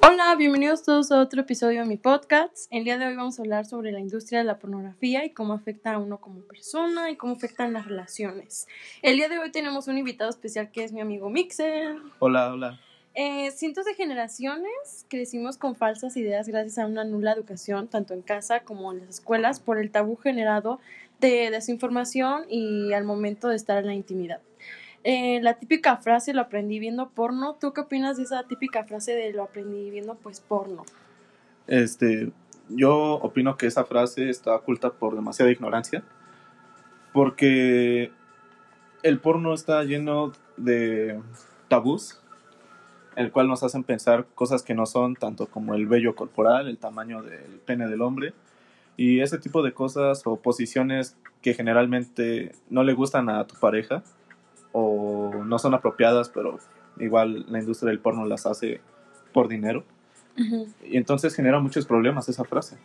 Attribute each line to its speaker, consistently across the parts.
Speaker 1: Hola, bienvenidos todos a otro episodio de mi podcast. El día de hoy vamos a hablar sobre la industria de la pornografía y cómo afecta a uno como persona y cómo afectan las relaciones. El día de hoy tenemos un invitado especial que es mi amigo Mixer.
Speaker 2: Hola, hola.
Speaker 1: Eh, cientos de generaciones crecimos con falsas ideas gracias a una nula educación, tanto en casa como en las escuelas, por el tabú generado de desinformación y al momento de estar en la intimidad. Eh, la típica frase lo aprendí viendo porno. ¿Tú qué opinas de esa típica frase de lo aprendí viendo pues porno?
Speaker 2: Este, yo opino que esa frase está oculta por demasiada ignorancia, porque el porno está lleno de tabús el cual nos hacen pensar cosas que no son, tanto como el vello corporal, el tamaño del pene del hombre, y ese tipo de cosas o posiciones que generalmente no le gustan a tu pareja o no son apropiadas, pero igual la industria del porno las hace por dinero. Y entonces genera muchos problemas esa frase.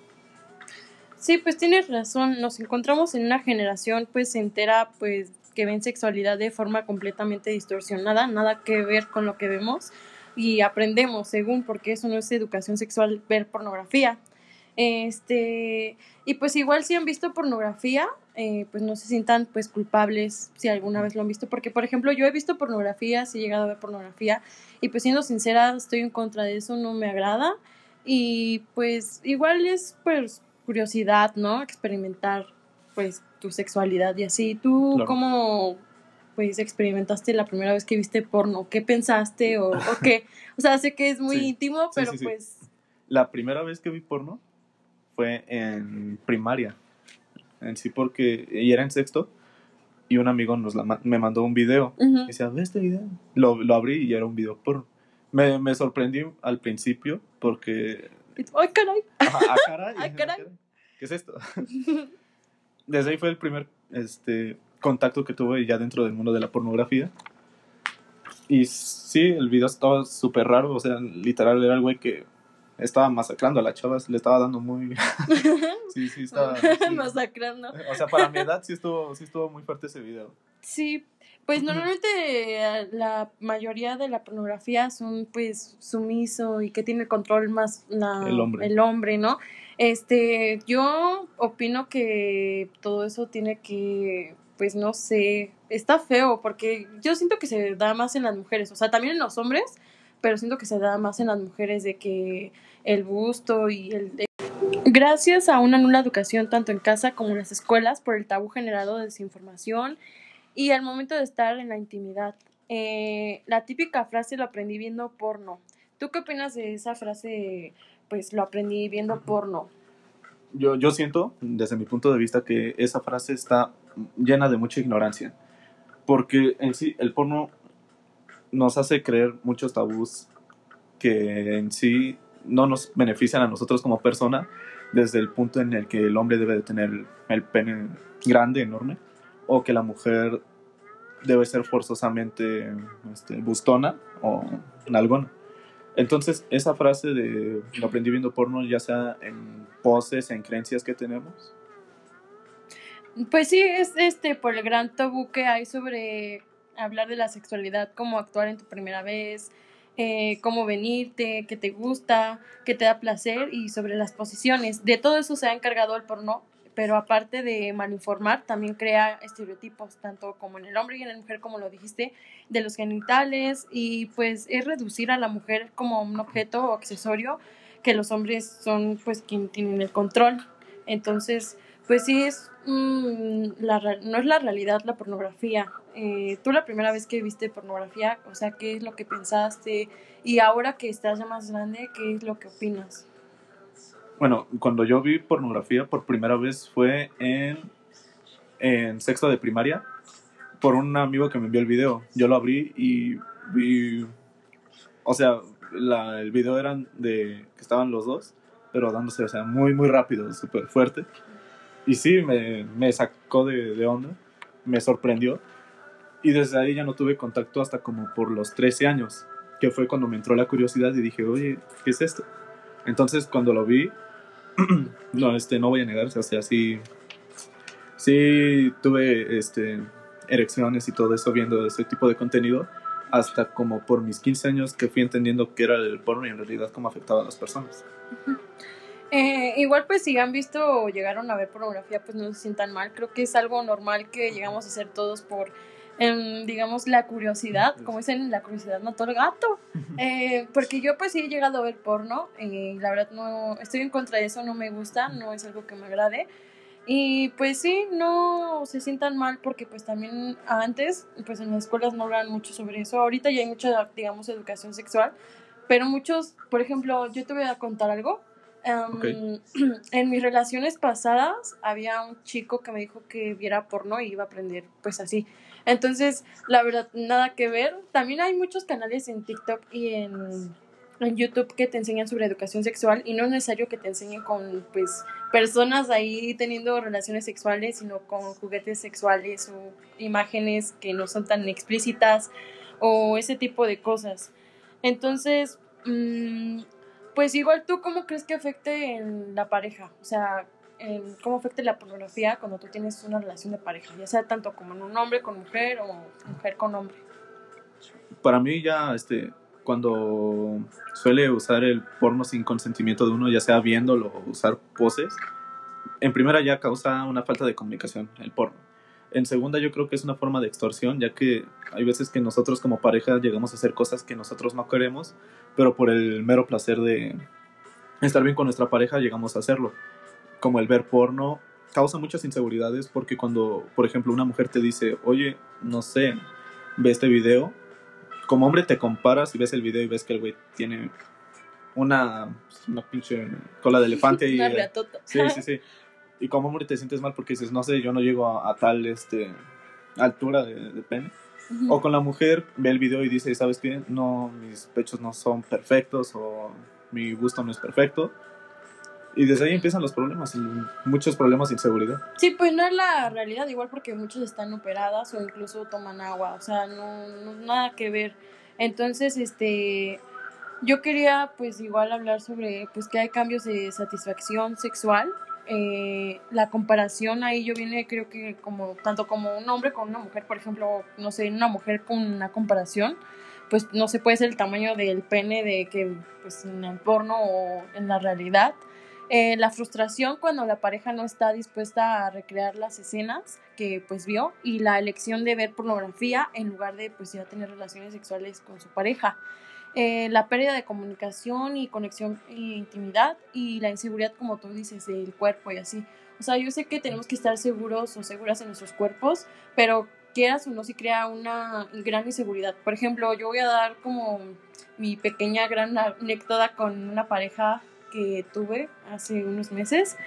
Speaker 1: Sí, pues tienes razón. Nos encontramos en una generación pues entera pues que ven sexualidad de forma completamente distorsionada, nada que ver con lo que vemos y aprendemos según porque eso no es educación sexual ver pornografía. Este, y pues igual si han visto pornografía, eh, pues no se sientan pues culpables si alguna vez lo han visto, porque por ejemplo yo he visto pornografía, si he llegado a ver pornografía, y pues siendo sincera estoy en contra de eso, no me agrada, y pues igual es pues curiosidad, ¿no? Experimentar pues tu sexualidad y así. ¿Tú cómo pues experimentaste la primera vez que viste porno? ¿Qué pensaste o, qué? O sea, sé que es muy íntimo, pero pues...
Speaker 2: La primera vez que vi porno fue en primaria. En sí, porque y era en sexto y un amigo nos me mandó un video. Y decía, ve este video. Lo, lo, abrí y era un video porno. Me, me sorprendí al principio porque...
Speaker 1: ¡Ay, caray!
Speaker 2: ah, caray!
Speaker 1: ¡Ay, caray!
Speaker 2: ¿Qué es esto? Desde ahí fue el primer este, contacto que tuve ya dentro del mundo de la pornografía. Y sí, el video estaba súper raro, o sea, literal era el güey que estaba masacrando a las chavas, le estaba dando muy...
Speaker 1: sí, sí, estaba... masacrando.
Speaker 2: O sea, para mi edad sí estuvo, sí estuvo muy fuerte ese video.
Speaker 1: Sí, pues normalmente eh, la mayoría de la pornografía son pues sumiso y que tiene el control más
Speaker 2: el, hombre.
Speaker 1: el hombre, ¿no? Este, yo opino que todo eso tiene que pues no sé, está feo porque yo siento que se da más en las mujeres, o sea, también en los hombres, pero siento que se da más en las mujeres de que el gusto y el... Gracias a una nula educación tanto en casa como en las escuelas por el tabú generado de desinformación y al momento de estar en la intimidad. Eh, la típica frase lo aprendí viendo porno. ¿Tú qué opinas de esa frase? Pues lo aprendí viendo porno.
Speaker 2: Yo, yo siento, desde mi punto de vista, que esa frase está llena de mucha ignorancia. Porque en sí el porno nos hace creer muchos tabús que en sí no nos benefician a nosotros como persona desde el punto en el que el hombre debe de tener el pene grande, enorme, o que la mujer debe ser forzosamente este, bustona o nalgona. Entonces, esa frase de lo aprendí viendo porno, ya sea en poses, en creencias que tenemos,
Speaker 1: pues sí, es este por el gran tabú que hay sobre hablar de la sexualidad, cómo actuar en tu primera vez, eh, cómo venirte, qué te gusta, qué te da placer y sobre las posiciones. De todo eso se ha encargado el porno, pero aparte de malinformar, también crea estereotipos, tanto como en el hombre y en la mujer, como lo dijiste, de los genitales y pues es reducir a la mujer como un objeto o accesorio que los hombres son pues quien tienen el control. Entonces, pues sí es mm, la, no es la realidad la pornografía. Eh, tú la primera vez que viste pornografía, o sea, ¿qué es lo que pensaste? Y ahora que estás ya más grande, ¿qué es lo que opinas?
Speaker 2: Bueno, cuando yo vi pornografía por primera vez fue en, sexto de primaria por un amigo que me envió el video. Yo lo abrí y vi, o sea, el video eran de que estaban los dos, pero dándose, o sea, muy, muy rápido, súper fuerte. Y sí, me, me sacó de, de, onda, me sorprendió. Y desde ahí ya no tuve contacto hasta como por los 13 años, que fue cuando me entró la curiosidad y dije, oye, ¿qué es esto? Entonces cuando lo vi, no, este, no voy a negar, o sea, sí, sí tuve este, erecciones y todo eso viendo ese tipo de contenido, hasta como por mis 15 años que fui entendiendo qué era el porno y en realidad cómo afectaba a las personas.
Speaker 1: Eh, igual pues si han visto o llegaron a ver pornografía pues no se sientan mal, creo que es algo normal que llegamos a hacer todos por em, digamos la curiosidad, como dicen la curiosidad mató al gato, eh, porque yo pues sí he llegado a ver porno y la verdad no estoy en contra de eso, no me gusta, no es algo que me agrade, y pues sí, no se sientan mal porque pues también antes, pues en las escuelas no hablan mucho sobre eso. Ahorita ya hay mucha, digamos, educación sexual, pero muchos, por ejemplo, yo te voy a contar algo. Em, en mis relaciones pasadas había un chico que me dijo que viera porno y iba a aprender pues así. Entonces, la verdad, nada que ver. También hay muchos canales en TikTok y en en YouTube que te enseñan sobre educación sexual y no es necesario que te enseñen con pues personas ahí teniendo relaciones sexuales, sino con juguetes sexuales o imágenes que no son tan explícitas o ese tipo de cosas. Entonces, mm, pues igual tú, ¿cómo crees que afecte en la pareja? O sea, ¿cómo afecte la pornografía cuando tú tienes una relación de pareja? Ya sea tanto como en un hombre con mujer o mujer con hombre.
Speaker 2: Para mí ya, este, cuando suele usar el porno sin consentimiento de uno, ya sea viéndolo o usar poses, en primera ya causa una falta de comunicación el porno. En segunda yo creo que es una forma de extorsión, ya que hay veces que nosotros como pareja llegamos a hacer cosas que nosotros no queremos, pero por el mero placer de estar bien con nuestra pareja llegamos a hacerlo. Como el ver porno causa muchas inseguridades porque cuando, por ejemplo, una mujer te dice, oye, no sé, ve este video, como hombre te comparas y ves el video y ves que el güey tiene una, una pinche cola de elefante y...
Speaker 1: una
Speaker 2: sí, sí, sí. Y como hombre te sientes mal porque dices, no sé, yo no llego a, tal este, altura de, pene. O con la mujer ve el video y dice, ¿sabes qué? No, mis pechos no son perfectos o mi gusto no es perfecto. Y desde ahí empiezan los problemas y muchos problemas de inseguridad.
Speaker 1: Sí, pues no es la realidad, igual porque muchos están operadas o incluso toman agua, o sea, no, no nada que ver. Entonces, este, yo quería pues igual hablar sobre pues que hay cambios de satisfacción sexual. Eh, la comparación ahí yo viene creo que como tanto como un hombre con una mujer, por ejemplo, no sé, una mujer con una comparación, pues no se puede ser el tamaño del pene de que pues en el porno o en la realidad eh, la frustración cuando la pareja no está dispuesta a recrear las escenas que pues vio y la elección de ver pornografía en lugar de pues ya tener relaciones sexuales con su pareja. Eh, la pérdida de comunicación y conexión e intimidad y la inseguridad como tú dices del cuerpo y así. O sea, yo sé que tenemos que estar seguros o seguras en nuestros cuerpos, pero quieras o no si crea una gran inseguridad. Por ejemplo, yo voy a dar como mi pequeña gran anécdota con una pareja que tuve hace unos meses.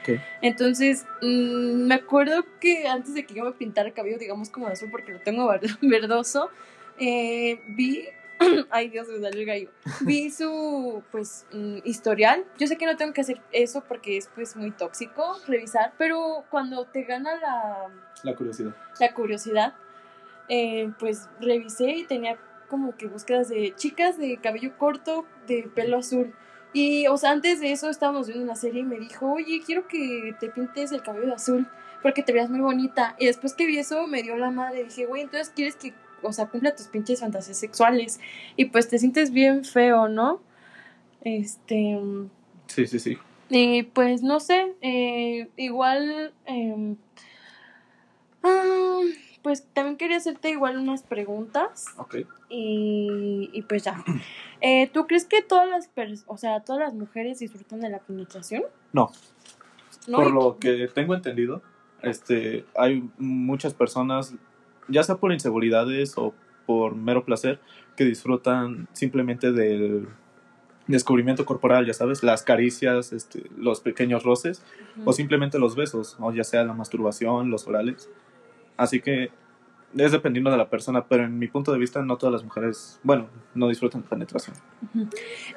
Speaker 1: Entonces, mm, me acuerdo que antes de que yo me pintara el cabello, digamos como azul, porque lo tengo verdoso, eh, vi, ay Dios, me salió el gallo, vi su, pues, mm, historial. Yo sé que no tengo que hacer eso porque es, pues, muy tóxico revisar, pero cuando te gana la...
Speaker 2: La curiosidad.
Speaker 1: La curiosidad, eh, pues, revisé y tenía como que búsquedas de chicas de cabello corto, de pelo azul. Y, o sea, antes de eso estábamos viendo una serie y me dijo, oye, quiero que te pintes el cabello de azul porque te veas muy bonita. Y después que vi eso, me dio la madre. Dije, güey, entonces quieres que, o sea, cumpla tus pinches fantasías sexuales. Y pues te sientes bien feo, ¿no? Este.
Speaker 2: Sí, sí, sí.
Speaker 1: Y pues no sé, eh, igual. Eh, pues también quería hacerte igual unas preguntas.
Speaker 2: Ok.
Speaker 1: Y, y pues ya. Eh, ¿Tú crees que todas las, o sea, todas las mujeres disfrutan de la penetración?
Speaker 2: No. Por lo que tengo entendido, este, hay muchas personas, ya sea por inseguridades o por mero placer, que disfrutan simplemente del descubrimiento corporal, ya sabes, las caricias, este, los pequeños roces, o simplemente los besos, o ya sea la masturbación, los orales. Así que es dependiendo de la persona, pero en mi punto de vista no todas las mujeres, bueno, no disfrutan penetración.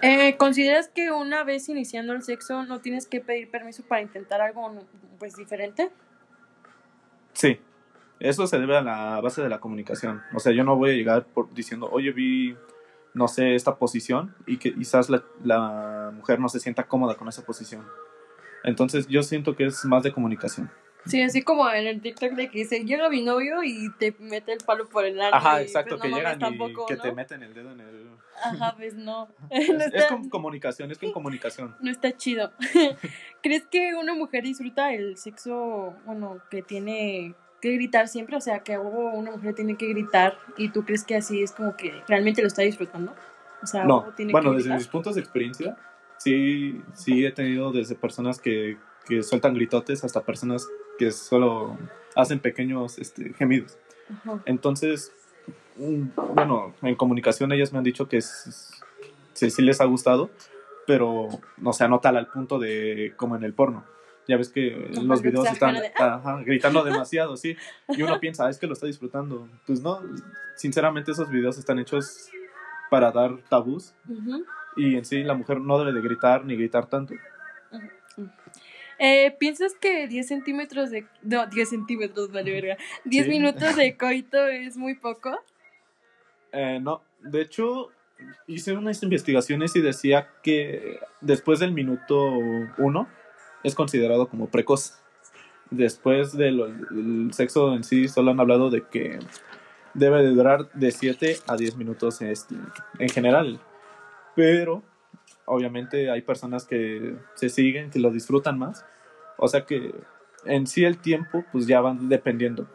Speaker 1: Eh, ¿Consideras que una vez iniciando el sexo no tienes que pedir permiso para intentar algo pues diferente?
Speaker 2: Sí, eso se debe a la base de la comunicación. O sea, yo no voy a llegar por diciendo, oye, vi, no sé, esta posición y que quizás la, la mujer no se sienta cómoda con esa posición. Entonces yo siento que es más de comunicación.
Speaker 1: Sí, así como en el TikTok de que dice, llega mi novio y te mete el palo por el ano.
Speaker 2: Ajá,
Speaker 1: y,
Speaker 2: exacto,
Speaker 1: pues,
Speaker 2: que
Speaker 1: no mames,
Speaker 2: llegan
Speaker 1: tampoco,
Speaker 2: y que
Speaker 1: ¿no?
Speaker 2: te meten el dedo en el...
Speaker 1: Ajá, pues no.
Speaker 2: Es,
Speaker 1: no,
Speaker 2: es con comunicación, es con comunicación.
Speaker 1: no está chido. ¿Crees que una mujer disfruta el sexo, bueno, que tiene que gritar siempre? O sea, que una mujer tiene que gritar y tú crees que así es como que realmente lo está disfrutando. O sea,
Speaker 2: No,
Speaker 1: tiene
Speaker 2: bueno,
Speaker 1: que
Speaker 2: desde mis puntos de experiencia, sí, sí he tenido desde personas que, que sueltan gritotes hasta personas que solo hacen pequeños este, gemidos.
Speaker 1: Ajá.
Speaker 2: Entonces, mm, bueno, en comunicación ellas me han dicho que sí, sí les ha gustado, pero no se anota al punto de como en el porno. Ya ves que los videos están ajá, gritando demasiado, sí. Y uno piensa, "Ah, es que lo está disfrutando. Pues no, sinceramente esos videos están hechos para dar tabús y en sí la mujer no debe de gritar ni gritar tanto.
Speaker 1: Eh, ¿Piensas que 10 centímetros de... No, 10 centímetros, vale verga. 10
Speaker 2: Sí.
Speaker 1: minutos de coito es muy poco?
Speaker 2: Eh, no, de hecho, hice unas investigaciones y decía que después del minuto uno es considerado como precoz. Después del el sexo en sí, solo han hablado de que debe de durar de 7 a 10 minutos este, en general. Pero, obviamente, hay personas que se siguen, que lo disfrutan más. O sea que en sí el tiempo, pues ya van dependiendo.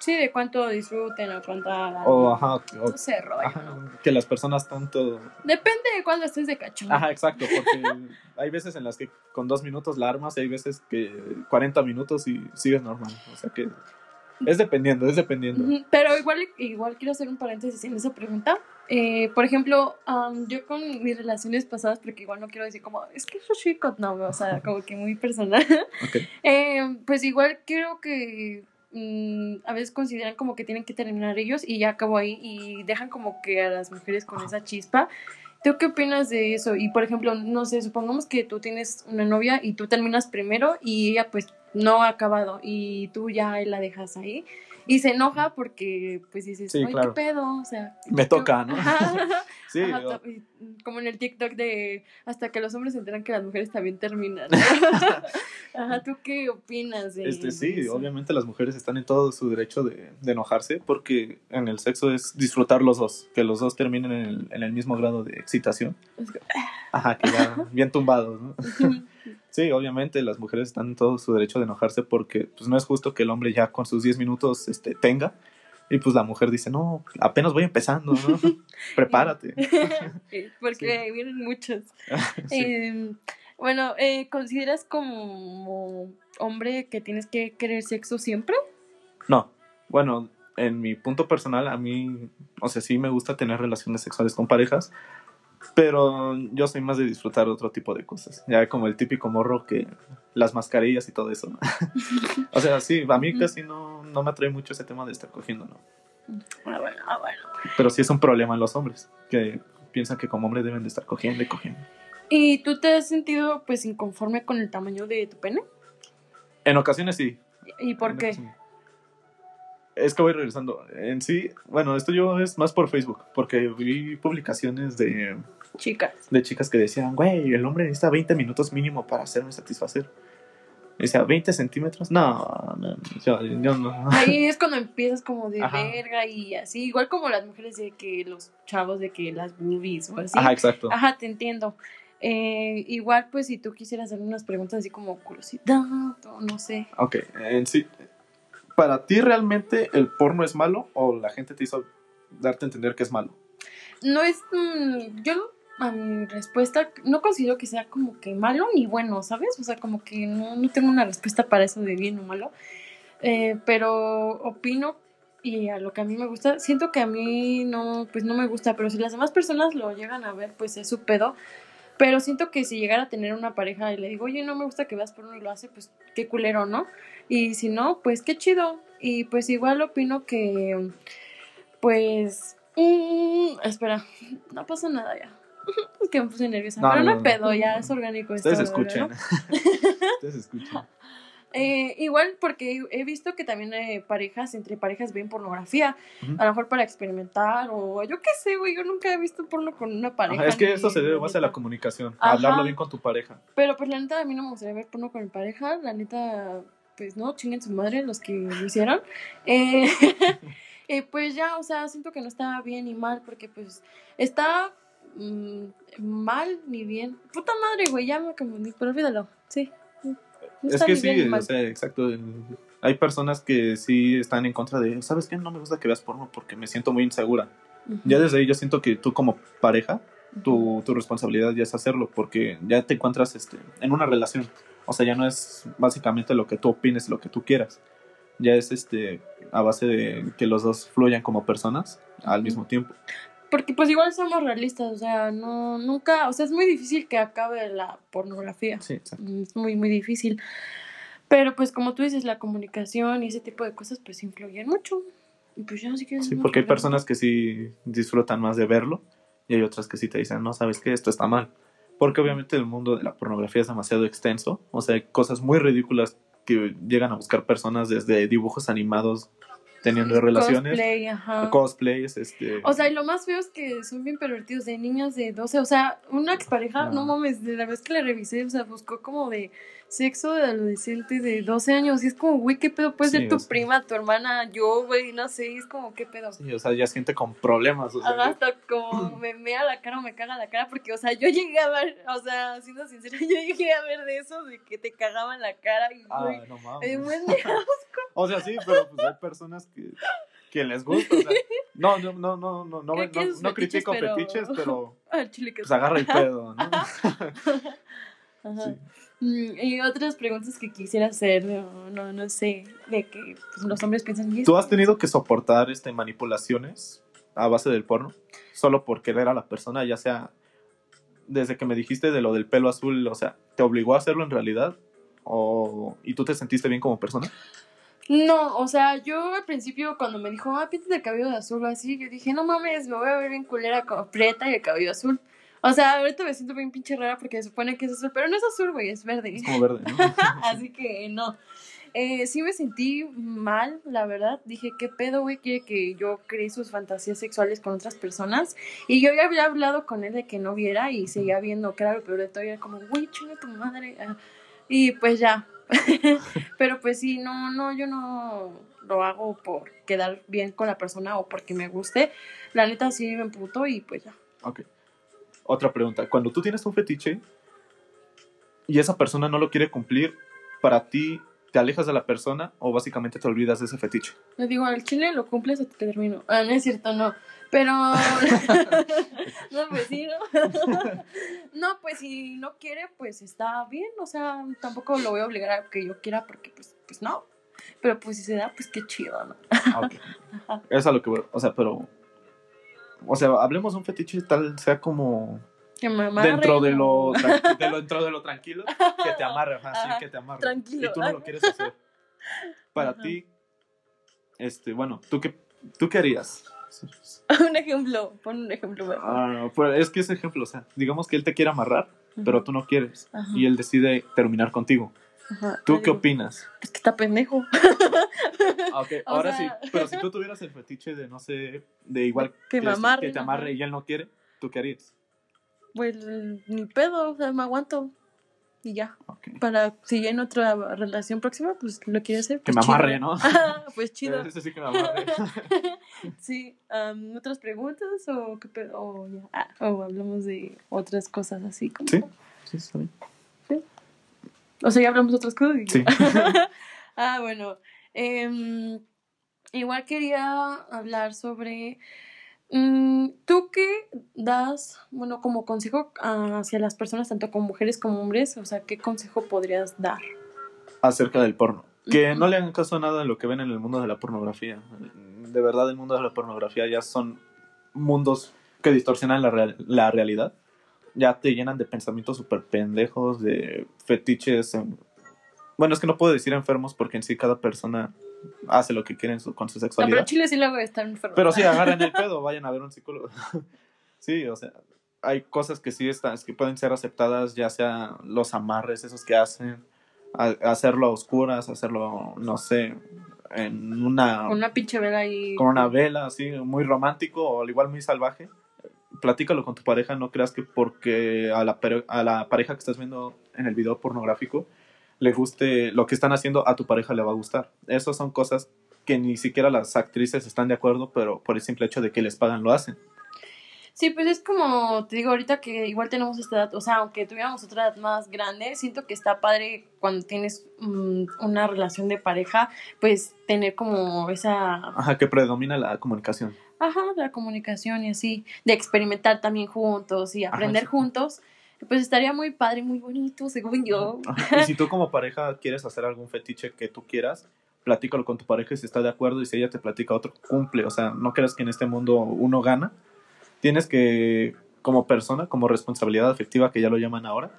Speaker 1: Sí, de cuánto disfruten o cuánto hagan.
Speaker 2: O, ajá, o-
Speaker 1: No rollo.
Speaker 2: ajá, que las personas tanto
Speaker 1: Depende de cuándo estés de cachondo.
Speaker 2: Ajá, exacto, porque hay veces en las que con dos minutos la armas y hay veces que 40 minutos y sigues normal. O sea que es dependiendo, es dependiendo.
Speaker 1: Pero igual, igual quiero hacer un paréntesis en esa pregunta. Eh, por ejemplo, am, yo con mis relaciones pasadas, porque igual no quiero decir como, es que eso chico, no, o sea, como que muy personal. Eh, pues igual creo que mm, a veces consideran como que tienen que terminar ellos y ya acabó ahí y dejan como que a las mujeres con esa chispa. ¿Tú qué opinas de eso? Y por ejemplo, no sé, supongamos que tú tienes una novia y tú terminas primero y ella pues no ha acabado y tú ya la dejas ahí y se enoja porque pues dices,
Speaker 2: Sí,
Speaker 1: "Ay,
Speaker 2: claro.
Speaker 1: ¿qué pedo? O sea,
Speaker 2: Me
Speaker 1: ¿qué-
Speaker 2: toca, ¿no?
Speaker 1: Ajá.
Speaker 2: Sí,
Speaker 1: Ajá,
Speaker 2: o-
Speaker 1: como en el TikTok de hasta que los hombres se enteran que las mujeres también terminan. Ajá, ¿tú qué opinas de
Speaker 2: este, sí,
Speaker 1: eso?
Speaker 2: obviamente las mujeres están en todo su derecho de, de enojarse porque en el sexo es disfrutar los dos, que los dos terminen en el, en el mismo grado de excitación. Ajá, que ya bien tumbados, ¿no? Sí, obviamente las mujeres están en todo su derecho de enojarse porque pues no es justo que el hombre ya con sus 10 minutos este, tenga y pues la mujer dice, no, apenas voy empezando, ¿no? Prepárate.
Speaker 1: Porque vienen muchos.
Speaker 2: Sí.
Speaker 1: Eh, bueno, eh, ¿consideras como hombre que tienes que querer sexo siempre?
Speaker 2: No, bueno, en mi punto personal, a mí, o sea, sí me gusta tener relaciones sexuales con parejas, pero yo soy más de disfrutar otro tipo de cosas, ya como el típico morro que las mascarillas y todo eso. ¿no? o sea, sí, a mí casi no, no me atrae mucho ese tema de estar cogiendo, ¿no?
Speaker 1: Ah, bueno, ah, bueno.
Speaker 2: Pero sí es un problema en los hombres, que piensan que como hombre deben de estar cogiendo y cogiendo.
Speaker 1: ¿Y tú te has sentido pues inconforme con el tamaño de tu pene?
Speaker 2: En ocasiones sí.
Speaker 1: ¿Y por
Speaker 2: en
Speaker 1: qué?
Speaker 2: ocasiones. Es que voy regresando. En sí, bueno, esto yo es más por Facebook, porque vi publicaciones de,
Speaker 1: Chicas.
Speaker 2: de chicas que decían, güey, el hombre necesita 20 minutos mínimo para hacerme satisfacer. Y decía, ¿20 centímetros? No, no, yo, yo no.
Speaker 1: Ahí es cuando empiezas como de
Speaker 2: Ajá.
Speaker 1: verga y así, igual como las mujeres de que los chavos de que las boobies o así.
Speaker 2: Ajá, exacto.
Speaker 1: Ajá, te entiendo. Eh, igual, pues, si tú quisieras hacer unas preguntas así como curiosidad o no sé.
Speaker 2: Ok, en sí, ¿para ti realmente el porno es malo o la gente te hizo darte a entender que es malo?
Speaker 1: No es. mm, yo, a mi respuesta, no considero que sea como que malo ni bueno, ¿sabes? O sea, como que no, no tengo una respuesta para eso de bien o malo. Eh, pero opino y a lo que a mí me gusta, siento que a mí no, pues no me gusta, pero si las demás personas lo llegan a ver, pues es su pedo. Pero siento que si llegara a tener una pareja y le digo, oye, no me gusta que veas porno y lo hace, pues qué culero, ¿no? Y si no, pues qué chido. Y pues igual opino que, pues, mm, espera, no pasa nada ya. Es que me puse nerviosa.
Speaker 2: No,
Speaker 1: pero no, pedo, ya es orgánico esto.
Speaker 2: Ustedes
Speaker 1: ¿verdad?
Speaker 2: escuchen. Ustedes escuchen.
Speaker 1: Eh, igual porque he visto que también eh, parejas, entre parejas ven pornografía, a lo mejor para experimentar o yo qué sé, güey, yo nunca he visto porno con una pareja.
Speaker 2: Ajá, es que eso se debe base a la comunicación, a hablarlo bien con tu pareja.
Speaker 1: Pero pues la neta a mí no me gustaría ver porno con mi pareja, la neta pues no, chinguen su madre los que lo hicieron. Eh, eh, pues ya, o sea, siento que no está bien ni mal, porque pues está mm, mal ni bien. Puta madre, güey, ya me confundí, pero olvídalo, sí. No
Speaker 2: Es que
Speaker 1: bien
Speaker 2: sí, o sea, exacto. Hay personas que sí están en contra de, ¿sabes qué? No me gusta que veas porno porque me siento muy insegura. Ya desde ahí yo siento que tú como pareja, tu, tu responsabilidad ya es hacerlo porque ya te encuentras este, en una relación. O sea, ya no es básicamente lo que tú opines, lo que tú quieras. Ya es este a base de que los dos fluyan como personas al mismo tiempo.
Speaker 1: Porque pues igual somos realistas, o sea, no, nunca, o sea, es muy difícil que acabe la pornografía.
Speaker 2: Sí, exacto.
Speaker 1: Es muy, muy difícil. Pero pues como tú dices, la comunicación y ese tipo de cosas pues influyen mucho. Y pues ya, si quieres...
Speaker 2: Sí,
Speaker 1: no
Speaker 2: porque hay personas que sí disfrutan más de verlo y hay otras que sí te dicen, no, sabes que esto está mal. Porque obviamente el mundo de la pornografía es demasiado extenso, o sea, hay cosas muy ridículas que llegan a buscar personas desde dibujos animados teniendo relaciones,
Speaker 1: Cosplay, ajá.
Speaker 2: cosplays, este...
Speaker 1: O sea, y lo más feo es que son bien pervertidos de niños de 12. O sea, una expareja, no,
Speaker 2: No.
Speaker 1: mames, de la vez que la revisé, o sea, buscó como de sexo de adolescente de 12 años. Y es como, güey, ¿qué pedo? Puede
Speaker 2: Sí,
Speaker 1: ser tu
Speaker 2: sea.
Speaker 1: prima, tu hermana, yo, güey, no sé. Es como, ¿qué pedo?
Speaker 2: sí, o sea, ya es gente con problemas, o sea,
Speaker 1: Ajá, hasta como me mea la cara o me caga la cara, porque, o sea, yo llegué a ver, o sea, siendo sincera, yo llegué a ver de esos de que te cagaban la cara y,
Speaker 2: ah,
Speaker 1: güey,
Speaker 2: no mames. O sea, sí, pero pues hay personas que, que les gusta, o sea, no, no, no, no, no, no,
Speaker 1: ¿Qué-
Speaker 2: no, no critico
Speaker 1: pero-
Speaker 2: fetiches, pero
Speaker 1: al chile que
Speaker 2: pues agarra el pedo, ¿no?
Speaker 1: Ajá.
Speaker 2: Sí.
Speaker 1: Mm, Y otras preguntas que quisiera hacer, no, no, no sé, de que pues, los hombres piensan... "¿Y
Speaker 2: ¿Tú
Speaker 1: esto?".
Speaker 2: has tenido que soportar este, manipulaciones a base del porno? Solo por querer a la persona, ya sea desde que me dijiste de lo del pelo azul, o sea, ¿te obligó a hacerlo en realidad? O, ¿Y tú te sentiste bien como persona?
Speaker 1: No, o sea, yo al principio cuando me dijo, ah, píntate el cabello de azul o así, yo dije, no mames, me voy a ver bien culera con prieta y el cabello azul. O sea, ahorita me siento bien pinche rara porque se supone que es azul, pero no es azul, güey, es verde.
Speaker 2: Es como verde, ¿no?
Speaker 1: Así que no. Eh, sí me sentí mal, la verdad. Dije, ¿qué pedo, güey? Quiere que yo cree sus fantasías sexuales con otras personas. Y yo ya había hablado con él de que no viera y seguía viendo lo peor de todo. Era como, güey, chinga tu madre. Ah, Y pues ya. Pero pues sí, no, no, yo no lo hago por quedar bien con la persona o porque me guste. La neta sí me emputo y pues ya.
Speaker 2: Ok. Otra pregunta. Cuando tú tienes un fetiche y esa persona no lo quiere cumplir, para ti, ¿te alejas de la persona o básicamente te olvidas de ese fetiche?
Speaker 1: Le digo, al chile lo cumples o te termino. Ah, no es cierto, no. Pero. no, pues sí, ¿no? no, pues si no quiere, pues está bien. O sea, tampoco lo voy a obligar a que yo quiera porque, pues, pues no. Pero pues si se da, pues qué chido, ¿no?
Speaker 2: Ah, ok. Es a lo que voy. O sea, pero. O sea, hablemos de un fetiche tal, sea como.
Speaker 1: Que me amarre,
Speaker 2: dentro de lo,
Speaker 1: ¿no?
Speaker 2: de lo- dentro de lo tranquilo, que te amarre, ajá, sí, que te amarre.
Speaker 1: tranquilo.
Speaker 2: Y tú no lo quieres hacer. Para
Speaker 1: Ajá.
Speaker 2: ti, este, bueno, ¿tú qué, ¿tú qué harías?
Speaker 1: un ejemplo, pon un ejemplo.
Speaker 2: Ah, pues es que ese ejemplo, o sea, digamos que él te quiere amarrar, pero tú no quieres. Y él decide terminar contigo.
Speaker 1: Ajá,
Speaker 2: ¿Tú qué
Speaker 1: digo,
Speaker 2: opinas?
Speaker 1: Pues que está pendejo.
Speaker 2: Ah, ok, ahora
Speaker 1: sea-
Speaker 2: sí, pero si tú tuvieras el fetiche de, no sé, de igual
Speaker 1: Que me
Speaker 2: es-
Speaker 1: amarren,
Speaker 2: que te amarre y él no quiere, ¿tú qué harías?
Speaker 1: Pues ni pedo, o sea, me aguanto. Y ya.
Speaker 2: Ok.
Speaker 1: Para si en otra relación próxima, pues lo quiere hacer.
Speaker 2: Que
Speaker 1: pues
Speaker 2: me
Speaker 1: chido.
Speaker 2: amarre, ¿no?
Speaker 1: pues chido.
Speaker 2: Ese sí que me amarre.
Speaker 1: Sí, am, ¿otras preguntas o qué pedo? O, ya. Ah, o hablamos de otras cosas así como...
Speaker 2: Sí, sí, está bien.
Speaker 1: O sea, ya hablamos de otras cosas. y-
Speaker 2: Sí.
Speaker 1: ah, bueno. em, igual quería hablar sobre... mm, ¿Tú qué das, bueno, como consejo hacia las personas, tanto como mujeres como hombres? O sea, ¿qué consejo podrías dar?
Speaker 2: acerca del porno. Que no le hagan caso a nada de lo que ven en el mundo de la pornografía. De verdad, el mundo de la pornografía ya son mundos que distorsionan la, real- la realidad. Ya te llenan de pensamientos súper pendejos, de fetiches. en- Bueno, es que no puedo decir enfermos porque en sí cada persona hace lo que quiere su- con su
Speaker 1: No, pero
Speaker 2: sexualidad.
Speaker 1: Chile sí luego está enfermo.
Speaker 2: Pero sí, agarren el pedo, vayan a ver un psicólogo. sí, o sea, hay cosas que sí están, que pueden ser aceptadas, ya sea los amarres, esos que hacen, a- hacerlo a oscuras, hacerlo, no sé, en una,
Speaker 1: una pinche vela ahí.
Speaker 2: con una vela, así, muy romántico o al igual muy salvaje. Platícalo con tu pareja, no creas que porque a la, a la pareja que estás viendo en el video pornográfico le guste lo que están haciendo, a tu pareja le va a gustar. Esas son cosas que ni siquiera las actrices están de acuerdo, pero por el simple hecho de que les pagan lo hacen.
Speaker 1: Sí, pues es como, te digo ahorita que igual tenemos esta edad, o sea, aunque tuviéramos otra edad más grande, siento que está padre cuando tienes mm, una relación de pareja, pues tener como esa...
Speaker 2: Ajá, que predomina la comunicación.
Speaker 1: Ajá, la comunicación y así, de experimentar también juntos y aprender juntos, pues estaría muy padre, muy bonito, según yo.
Speaker 2: Ajá, Y si tú como pareja quieres hacer algún fetiche que tú quieras, platícalo con tu pareja y si está de acuerdo y si ella te platica otro, cumple. O sea, no creas que en este mundo uno gana. Tienes que, como persona, como responsabilidad afectiva, que ya lo llaman ahora,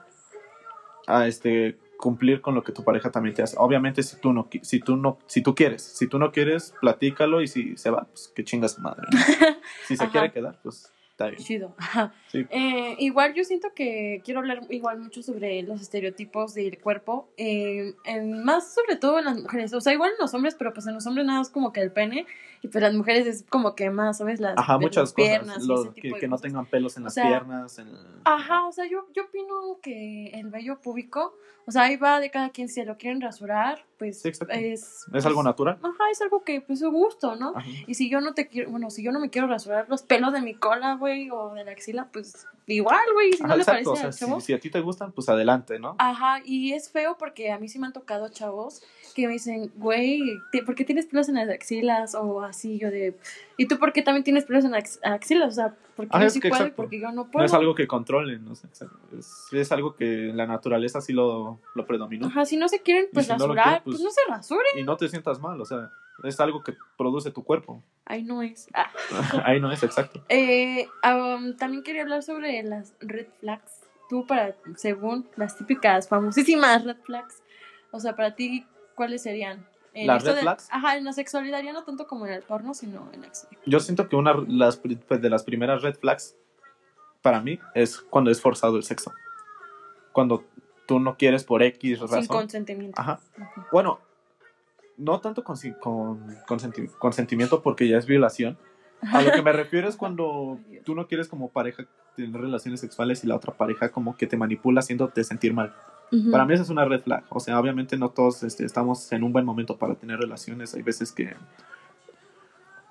Speaker 2: a este cumplir con lo que tu pareja también te hace. Obviamente si tú no si tú no si tú quieres, si tú no quieres, platícalo y si se va, pues que chinga su madre. ¿no? Si se quiere quedar, pues está bien.
Speaker 1: Chido.
Speaker 2: Sí.
Speaker 1: Eh, igual yo siento que quiero hablar igual mucho sobre los estereotipos del cuerpo, eh, en- más sobre todo en las mujeres, o sea, igual en los hombres, pero pues en los hombres nada es como que el pene, y pues las mujeres es como que más, ¿sabes? Las,
Speaker 2: Ajá,
Speaker 1: las
Speaker 2: muchas
Speaker 1: piernas
Speaker 2: cosas,
Speaker 1: y
Speaker 2: lo-
Speaker 1: ese tipo
Speaker 2: que, no tengan pelos en
Speaker 1: O
Speaker 2: las
Speaker 1: sea,
Speaker 2: piernas, en
Speaker 1: Ajá, o sea, yo, yo opino que el vello púbico, o sea, ahí va de cada quien, si lo quieren rasurar, pues
Speaker 2: Sí,
Speaker 1: es...
Speaker 2: es algo
Speaker 1: pues,
Speaker 2: natural.
Speaker 1: Ajá, es algo que, pues, su gusto, ¿no?
Speaker 2: Ajá.
Speaker 1: Y si yo no te quiero, bueno, si yo no me quiero rasurar los pelos de mi cola, güey, o de la axila, pues igual, güey, si
Speaker 2: Ajá,
Speaker 1: no le
Speaker 2: exacto,
Speaker 1: parece
Speaker 2: o
Speaker 1: al
Speaker 2: sea,
Speaker 1: chavo.
Speaker 2: si, si a ti te gustan, pues adelante, ¿no?
Speaker 1: Ajá, y es feo porque a mí sí me han tocado chavos que me dicen, güey, ¿te- ¿por qué tienes pelos en las axilas? O así, yo de, ¿y tú por qué también tienes pelos en las axilas? O sea, porque
Speaker 2: Ajá,
Speaker 1: yo
Speaker 2: es
Speaker 1: sí
Speaker 2: que
Speaker 1: puedo y porque yo no
Speaker 2: No
Speaker 1: puedo.
Speaker 2: es algo que controlen, ¿no? Sea, es, es algo que en la naturaleza sí lo, lo predomina.
Speaker 1: Ajá, si no se quieren, pues
Speaker 2: si no
Speaker 1: rasurar,
Speaker 2: quieren,
Speaker 1: pues,
Speaker 2: pues-
Speaker 1: no se rasuren.
Speaker 2: Y no te sientas mal, o sea, es algo que produce tu cuerpo.
Speaker 1: Ahí no es. Ah.
Speaker 2: Ahí no es exacto.
Speaker 1: Eh, um, también quería hablar sobre las red flags. Tú, para, según las típicas, famosísimas red flags, o sea, para ti, ¿cuáles serían? En
Speaker 2: ¿Las red
Speaker 1: de-
Speaker 2: flags?
Speaker 1: Ajá, en la sexualidad, ya no tanto como en el porno, sino en la
Speaker 2: Yo siento que una las, pues, de las primeras red flags para mí es cuando es forzado el sexo. Cuando tú no quieres por X
Speaker 1: sin
Speaker 2: razón.
Speaker 1: consentimiento.
Speaker 2: Ajá. Bueno, no tanto con, con consenti- consentimiento porque ya es violación. A lo que me refiero es cuando tú no quieres como pareja tener relaciones sexuales y la otra pareja como que te manipula haciéndote sentir mal.
Speaker 1: Ujú.
Speaker 2: Para mí esa es una red flag. O sea, obviamente no todos este, estamos en un buen momento para tener relaciones. Hay veces que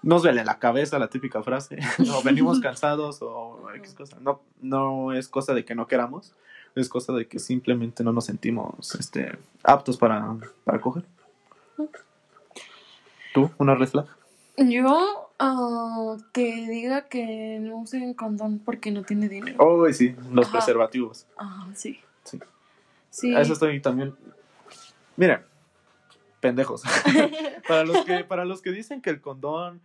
Speaker 2: nos duele la cabeza la típica frase. o venimos cansados o X cosa. No, no es cosa de que no queramos. Es cosa de que simplemente no nos sentimos este, aptos para, para coger. ¿Tú? ¿Una red flag?
Speaker 1: Yo, ah, que diga que no usen condón porque no tiene dinero.
Speaker 2: Oh, sí, los
Speaker 1: Ajá.
Speaker 2: preservativos.
Speaker 1: Ah, sí.
Speaker 2: Sí.
Speaker 1: Sí.
Speaker 2: A eso estoy también. Mira, pendejos. para, los que, para los que dicen que el condón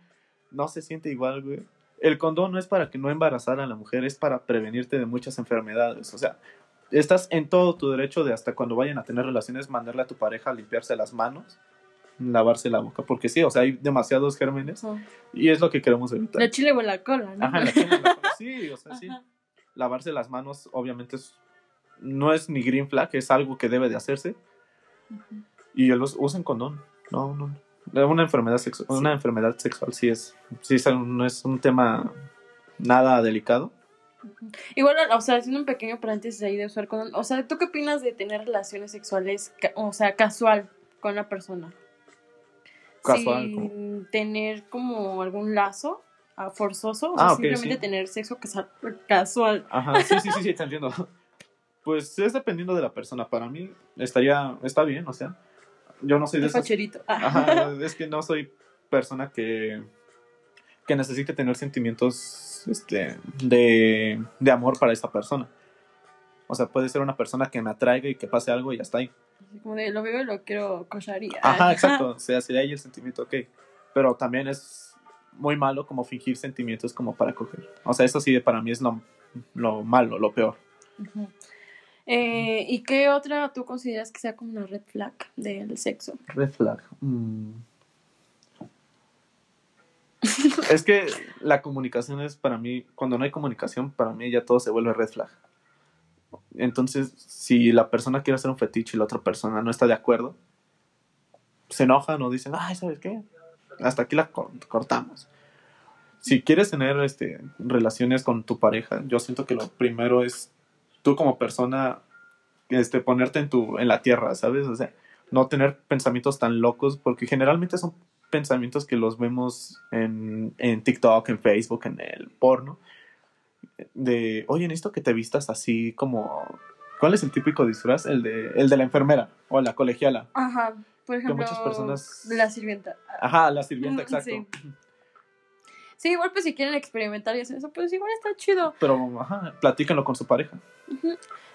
Speaker 2: no se siente igual, güey. El condón no es para que no embarazar a la mujer, es para prevenirte de muchas enfermedades. O sea, estás en todo tu derecho de hasta cuando vayan a tener relaciones, mandarle a tu pareja a limpiarse las manos, lavarse la boca, porque sí, o sea, hay demasiados gérmenes y es lo que queremos evitar.
Speaker 1: La chile o la cola, ¿no?
Speaker 2: Ajá, la chela, la cola. sí, o sea, sí. Lavarse las manos, obviamente, es- no es ni green flag, es algo que debe de hacerse. Y los usen condón. No, no. Una enfermedad, sexu- una enfermedad sexual sí es, sí es, no es un tema nada delicado.
Speaker 1: Igual, o sea, haciendo un pequeño paréntesis ahí de usar condón, o sea, ¿tú qué opinas de tener relaciones sexuales, o sea, casual con la persona?
Speaker 2: Casual,
Speaker 1: Sin tener como algún lazo ah, forzoso, o sea,
Speaker 2: Ah,
Speaker 1: simplemente
Speaker 2: sí.
Speaker 1: tener sexo casual.
Speaker 2: Ajá, sí, sí, sí, sí, te entiendo. Pues es dependiendo de la persona. Para mí estaría, está bien, o sea, yo no soy de esas.
Speaker 1: Ah.
Speaker 2: Ajá, es que no soy persona que, que necesite tener sentimientos este, de, de amor para esa persona. O sea, puede ser una persona que me atraiga y que pase algo y ya está ahí.
Speaker 1: Como de lo veo y lo quiero cochar y-
Speaker 2: Ajá, exacto. O sea, si hay el sentimiento, ok. Pero también es muy malo como fingir sentimientos como para coger. O sea, eso sí para mí es lo, lo malo, lo peor.
Speaker 1: Eh, ¿Y qué otra tú consideras que sea como una red flag del sexo?
Speaker 2: Red flag. mm. es que la comunicación es para mí, cuando no hay comunicación, para mí ya todo se vuelve red flag. Entonces, si la persona quiere hacer un fetiche y la otra persona no está de acuerdo, se enojan o dicen, ay, ¿sabes qué? Hasta aquí la cor- cortamos. Si quieres tener este, relaciones con tu pareja, yo siento que lo primero es tú como persona este, ponerte en, tu, en la tierra, ¿sabes? O sea, no tener pensamientos tan locos, porque generalmente son pensamientos que los vemos en, en TikTok, en Facebook, en el porno. De, oye, necesito que te vistas así como... ¿Cuál es el típico disfraz? El de, el de la enfermera o la colegiala.
Speaker 1: Ajá, por ejemplo,
Speaker 2: muchas personas-
Speaker 1: la sirvienta.
Speaker 2: Ajá, la sirvienta, exacto.
Speaker 1: sí. Sí, igual pues si quieren experimentar y hacer eso, pues igual está chido.
Speaker 2: Pero, ajá, platícanlo con su pareja.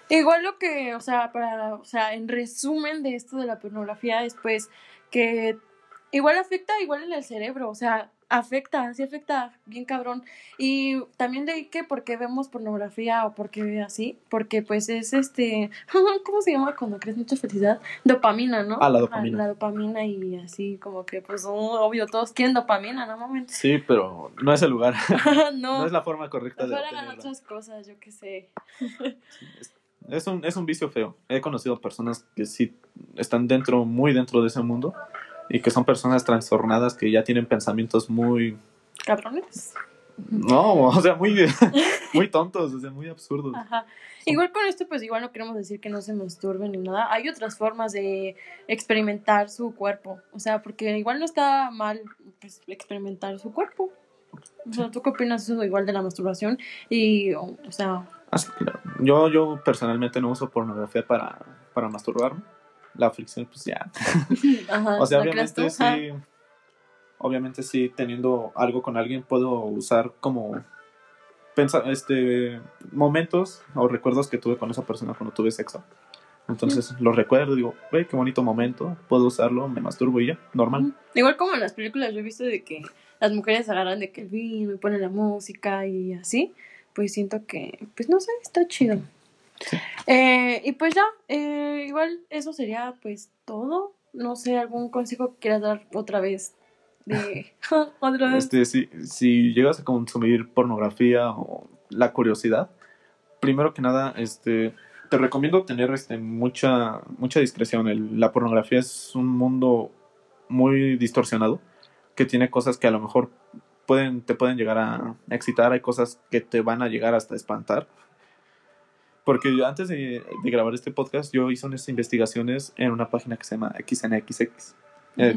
Speaker 1: Igual lo que, o sea, para, o sea, en resumen de esto de la pornografía es pues que igual afecta igual en el cerebro, o sea, afecta, sí afecta bien cabrón. Y también leí que por qué vemos pornografía o por qué así, porque pues es este, ¿cómo se llama cuando crees mucha felicidad? Dopamina, ¿no?
Speaker 2: Ah, la dopamina.
Speaker 1: La dopamina y así como que pues oh, obvio todos quieren dopamina, ¿no? Momento.
Speaker 2: Sí, pero no es el lugar.
Speaker 1: no,
Speaker 2: no es la forma correcta de
Speaker 1: hagan otras cosas, yo qué sé.
Speaker 2: Es un, es un vicio feo. He conocido personas que sí están dentro, muy dentro de ese mundo y que son personas trastornadas que ya tienen pensamientos muy,
Speaker 1: Cabrones.
Speaker 2: no, o sea, muy, muy tontos, o sea, muy absurdos.
Speaker 1: Ajá. Igual con esto, pues igual no queremos decir que no se masturben ni nada. Hay otras formas de experimentar su cuerpo. O sea, porque igual no está mal pues, experimentar su cuerpo. O sea, ¿tú qué opinas eso igual de la masturbación? Y, o, o sea,
Speaker 2: Así que yo, yo personalmente no uso pornografía para, para masturbarme. La fricción, pues ya.
Speaker 1: ajá,
Speaker 2: O sea,
Speaker 1: ¿la crees
Speaker 2: obviamente
Speaker 1: tú? Ajá.
Speaker 2: sí. Obviamente sí, teniendo algo con alguien, puedo usar como pensa, este momentos o recuerdos que tuve con esa persona cuando tuve sexo. Entonces los recuerdo, digo, güey, qué bonito momento, puedo usarlo, me masturbo y ya, normal.
Speaker 1: Igual como en las películas yo he visto de que las mujeres agarran de que el vino y ponen la música y así, pues siento que, pues no sé, está chido.
Speaker 2: Sí.
Speaker 1: Eh, y pues ya, eh, igual eso sería pues todo. No sé, algún consejo que quieras dar otra vez de otra vez.
Speaker 2: Este, si, si llegas a consumir pornografía o la curiosidad, primero que nada, este, te recomiendo tener este, mucha, mucha discreción. El- la pornografía es un mundo muy distorsionado que tiene cosas que a lo mejor pueden, te pueden llegar a excitar, hay cosas que te van a llegar hasta espantar. Porque antes de, de grabar este podcast, yo hice unas investigaciones en una página que se llama XNXX,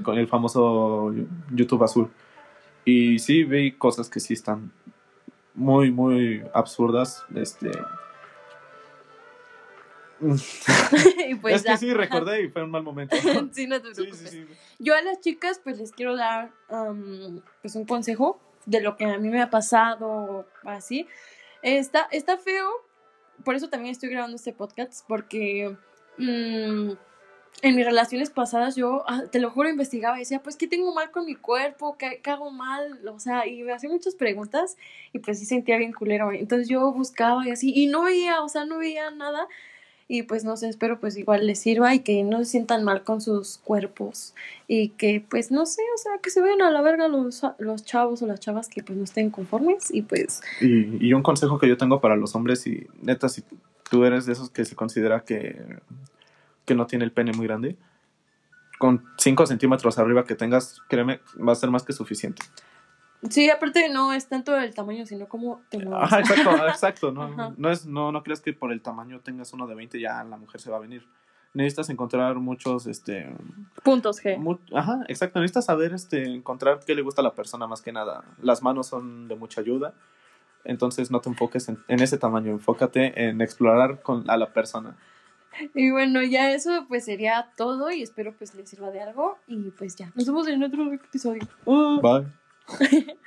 Speaker 2: con el famoso YouTube azul. Y sí vi cosas que sí están muy, muy absurdas. Este.
Speaker 1: pues
Speaker 2: es
Speaker 1: ya.
Speaker 2: que sí, recordé y fue un mal momento.
Speaker 1: sí, no te
Speaker 2: Sí,
Speaker 1: preocupes.
Speaker 2: sí, sí.
Speaker 1: Yo a las chicas pues les quiero dar um, pues un consejo de lo que a mí me ha pasado así. Está, está feo, por eso también estoy grabando este podcast, porque mm, en mis relaciones pasadas yo, ah, te lo juro, investigaba y decía, pues, ¿qué tengo mal con mi cuerpo? ¿Qué, qué hago mal? O sea, y me hacía muchas preguntas y pues sí sentía bien culero. Entonces yo buscaba y así, y no veía, o sea, no veía nada. Y pues no sé, espero pues igual les sirva y que no se sientan mal con sus cuerpos y que pues no sé, o sea, que se vayan a la verga los, los chavos o las chavas que pues no estén conformes y pues
Speaker 2: Y, y un consejo que yo tengo para los hombres, y neta, si tú eres de esos que se considera que, que no tiene el pene muy grande, con 5 centímetros arriba que tengas, créeme, va a ser más que suficiente.
Speaker 1: Sí, aparte no es tanto el tamaño, sino como te mueves.
Speaker 2: Ajá, exacto, exacto. No,
Speaker 1: Ajá.
Speaker 2: no, es, no, no creas que por el tamaño tengas uno de 20 ya la mujer se va a venir. Necesitas encontrar muchos, este...
Speaker 1: Puntos G.
Speaker 2: mu- ajá, exacto. Necesitas saber, este, encontrar qué le gusta a la persona más que nada. Las manos son de mucha ayuda. Entonces no te enfoques en, en ese tamaño. Enfócate en explorar con, a la persona.
Speaker 1: Y bueno, ya eso pues sería todo y espero pues les sirva de algo y pues ya. Nos vemos en otro episodio.
Speaker 2: Bye. 嘿 嘿